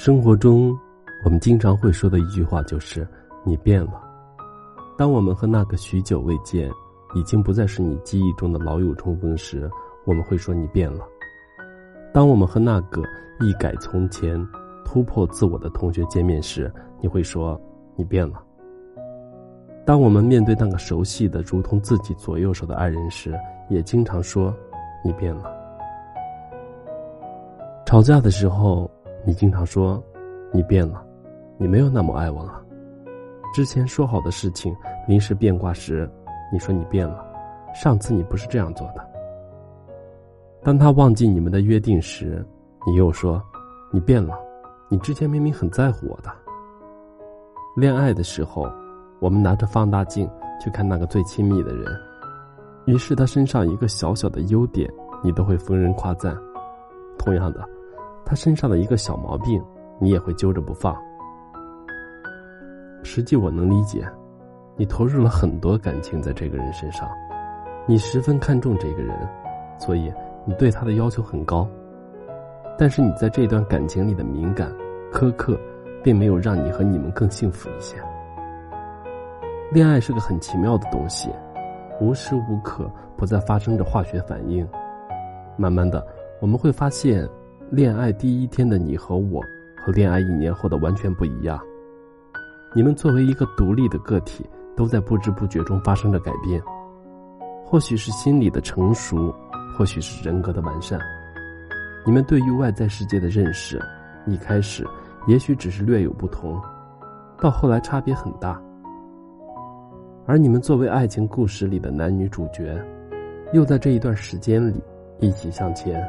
生活中，我们经常会说的一句话就是“你变了”。当我们和那个许久未见、已经不再是你记忆中的老友重逢时，我们会说“你变了”。当我们和那个一改从前、突破自我的同学见面时，你会说“你变了”。当我们面对那个熟悉的如同自己左右手的爱人时，也经常说“你变了”。吵架的时候。你经常说，你变了，你没有那么爱我了。之前说好的事情临时变卦时，你说你变了，上次你不是这样做的。当他忘记你们的约定时，你又说，你变了，你之前明明很在乎我的。恋爱的时候，我们拿着放大镜去看那个最亲密的人，于是他身上一个小小的优点，你都会逢人夸赞。同样的。他身上的一个小毛病，你也会揪着不放。实际我能理解，你投入了很多感情在这个人身上，你十分看重这个人，所以你对他的要求很高。但是你在这段感情里的敏感、苛刻，并没有让你和你们更幸福一些。恋爱是个很奇妙的东西，无时无刻不在发生着化学反应。慢慢的，我们会发现。恋爱第一天的你和我，和恋爱一年后的完全不一样。你们作为一个独立的个体，都在不知不觉中发生着改变。或许是心理的成熟，或许是人格的完善。你们对于外在世界的认识，一开始也许只是略有不同，到后来差别很大。而你们作为爱情故事里的男女主角，又在这一段时间里一起向前。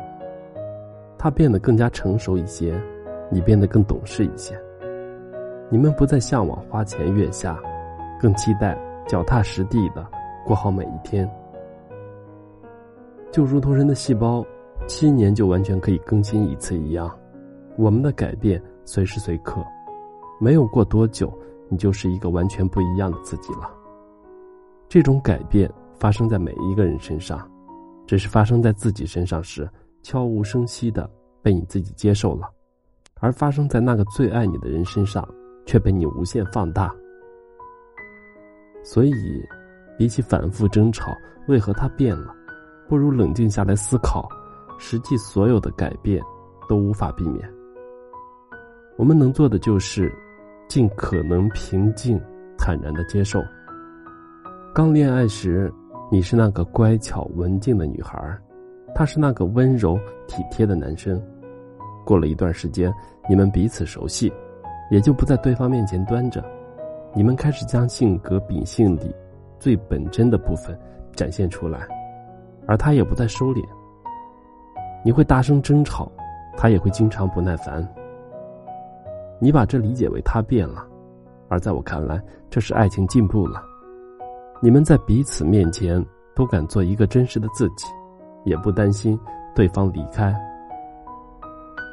他变得更加成熟一些，你变得更懂事一些。你们不再向往花前月下，更期待脚踏实地的过好每一天。就如同人的细胞，七年就完全可以更新一次一样，我们的改变随时随刻，没有过多久，你就是一个完全不一样的自己了。这种改变发生在每一个人身上，只是发生在自己身上时。悄无声息的被你自己接受了，而发生在那个最爱你的人身上，却被你无限放大。所以，比起反复争吵为何他变了，不如冷静下来思考，实际所有的改变都无法避免。我们能做的就是，尽可能平静、坦然的接受。刚恋爱时，你是那个乖巧文静的女孩儿。他是那个温柔体贴的男生，过了一段时间，你们彼此熟悉，也就不在对方面前端着，你们开始将性格秉性里最本真的部分展现出来，而他也不再收敛。你会大声争吵，他也会经常不耐烦。你把这理解为他变了，而在我看来，这是爱情进步了。你们在彼此面前都敢做一个真实的自己。也不担心对方离开。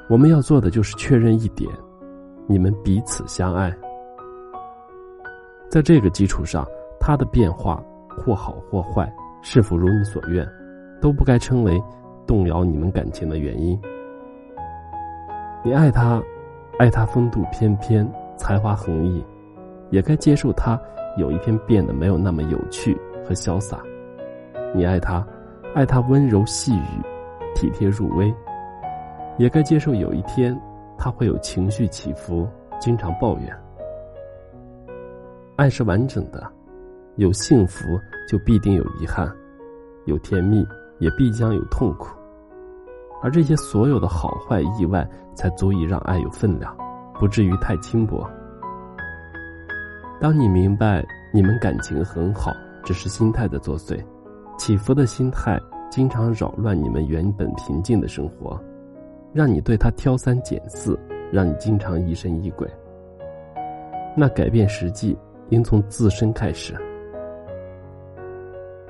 我们要做的就是确认一点：你们彼此相爱。在这个基础上，他的变化或好或坏，是否如你所愿，都不该称为动摇你们感情的原因。你爱他，爱他风度翩翩、才华横溢，也该接受他有一天变得没有那么有趣和潇洒。你爱他。爱他温柔细语，体贴入微，也该接受有一天他会有情绪起伏，经常抱怨。爱是完整的，有幸福就必定有遗憾，有甜蜜也必将有痛苦，而这些所有的好坏意外，才足以让爱有分量，不至于太轻薄。当你明白你们感情很好，只是心态的作祟。起伏的心态经常扰乱你们原本平静的生活，让你对他挑三拣四，让你经常疑神疑鬼。那改变实际应从自身开始。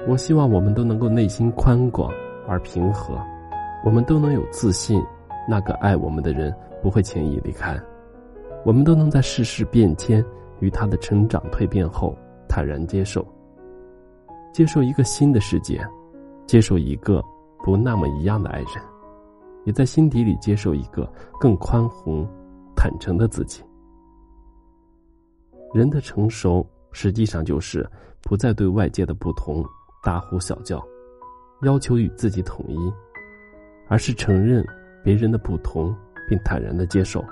我希望我们都能够内心宽广而平和，我们都能有自信，那个爱我们的人不会轻易离开，我们都能在世事变迁与他的成长蜕变后坦然接受。接受一个新的世界，接受一个不那么一样的爱人，也在心底里接受一个更宽宏、坦诚的自己。人的成熟，实际上就是不再对外界的不同大呼小叫，要求与自己统一，而是承认别人的不同，并坦然的接受。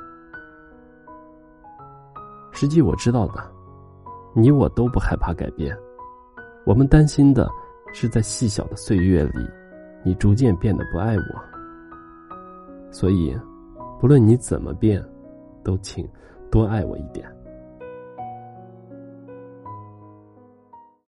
实际我知道的，你我都不害怕改变，我们担心的是在细小的岁月里，你逐渐变得不爱我。所以，不论你怎么变，都请多爱我一点。